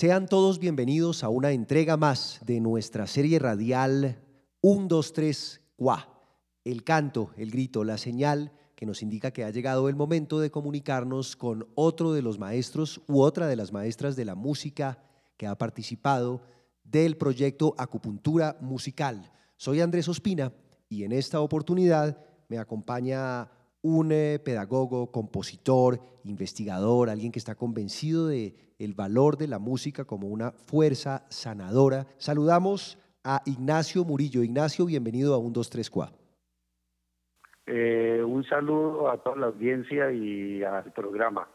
Sean todos bienvenidos a una entrega más de nuestra serie radial 1, 2, 3, Cuá. El canto, el grito, la señal que nos indica que ha llegado el momento de comunicarnos con otro de los maestros u otra de las maestras de la música que ha participado del proyecto Acupuntura Musical. Soy Andrés Ospina y en esta oportunidad me acompaña un eh, pedagogo, compositor, investigador, alguien que está convencido de el valor de la música como una fuerza sanadora. Saludamos a Ignacio Murillo. Ignacio, bienvenido a un 234. Eh, un saludo a toda la audiencia y al programa.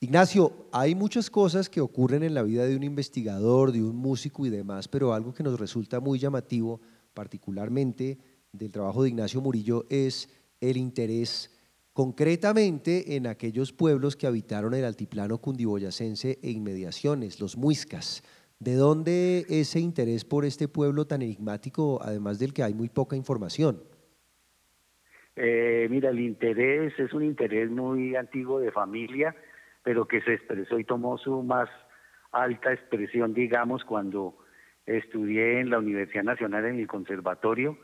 Ignacio, hay muchas cosas que ocurren en la vida de un investigador, de un músico y demás, pero algo que nos resulta muy llamativo, particularmente del trabajo de Ignacio Murillo, es el interés concretamente en aquellos pueblos que habitaron el altiplano cundiboyacense e inmediaciones, los muiscas. ¿De dónde ese interés por este pueblo tan enigmático, además del que hay muy poca información? Eh, mira, el interés es un interés muy antiguo de familia, pero que se expresó y tomó su más alta expresión, digamos, cuando estudié en la Universidad Nacional en el Conservatorio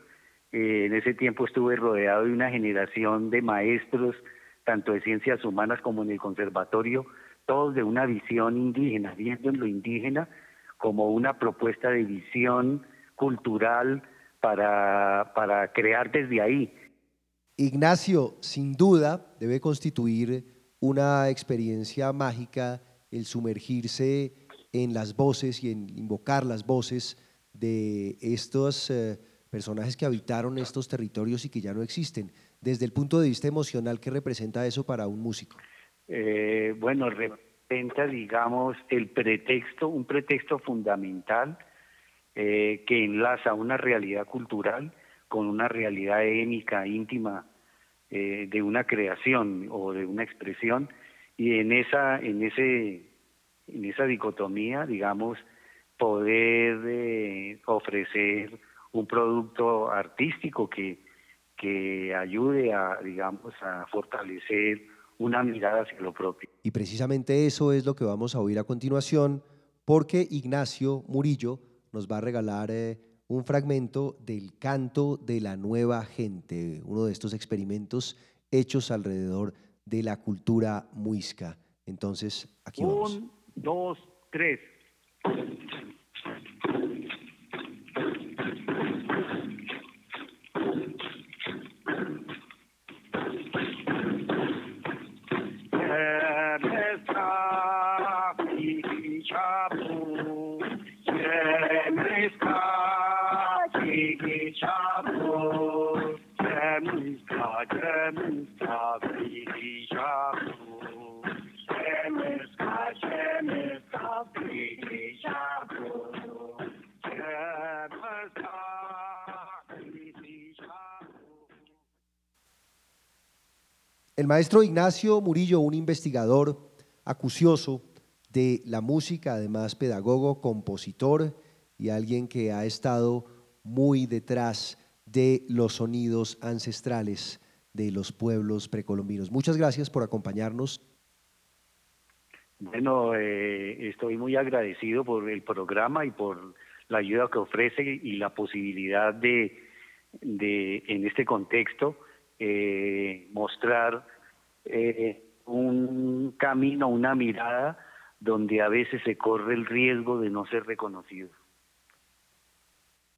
eh, en ese tiempo estuve rodeado de una generación de maestros, tanto de ciencias humanas como en el conservatorio, todos de una visión indígena, viendo en lo indígena como una propuesta de visión cultural para, para crear desde ahí. Ignacio, sin duda, debe constituir una experiencia mágica el sumergirse en las voces y en invocar las voces de estos... Eh, personajes que habitaron estos territorios y que ya no existen. Desde el punto de vista emocional, ¿qué representa eso para un músico? Eh, bueno, representa, digamos, el pretexto, un pretexto fundamental eh, que enlaza una realidad cultural con una realidad étnica, íntima, eh, de una creación o de una expresión, y en esa, en ese, en esa dicotomía, digamos, poder ofrecer un producto artístico que, que ayude a, digamos, a fortalecer una mirada hacia lo propio. Y precisamente eso es lo que vamos a oír a continuación, porque Ignacio Murillo nos va a regalar eh, un fragmento del canto de la nueva gente, uno de estos experimentos hechos alrededor de la cultura muisca. Entonces, aquí vamos. Un, dos, tres. El maestro Ignacio Murillo, un investigador acucioso de la música, además pedagogo, compositor y alguien que ha estado muy detrás de los sonidos ancestrales de los pueblos precolombinos. Muchas gracias por acompañarnos. Bueno, eh, estoy muy agradecido por el programa y por la ayuda que ofrece y la posibilidad de, de en este contexto, eh, mostrar eh, un camino, una mirada donde a veces se corre el riesgo de no ser reconocido.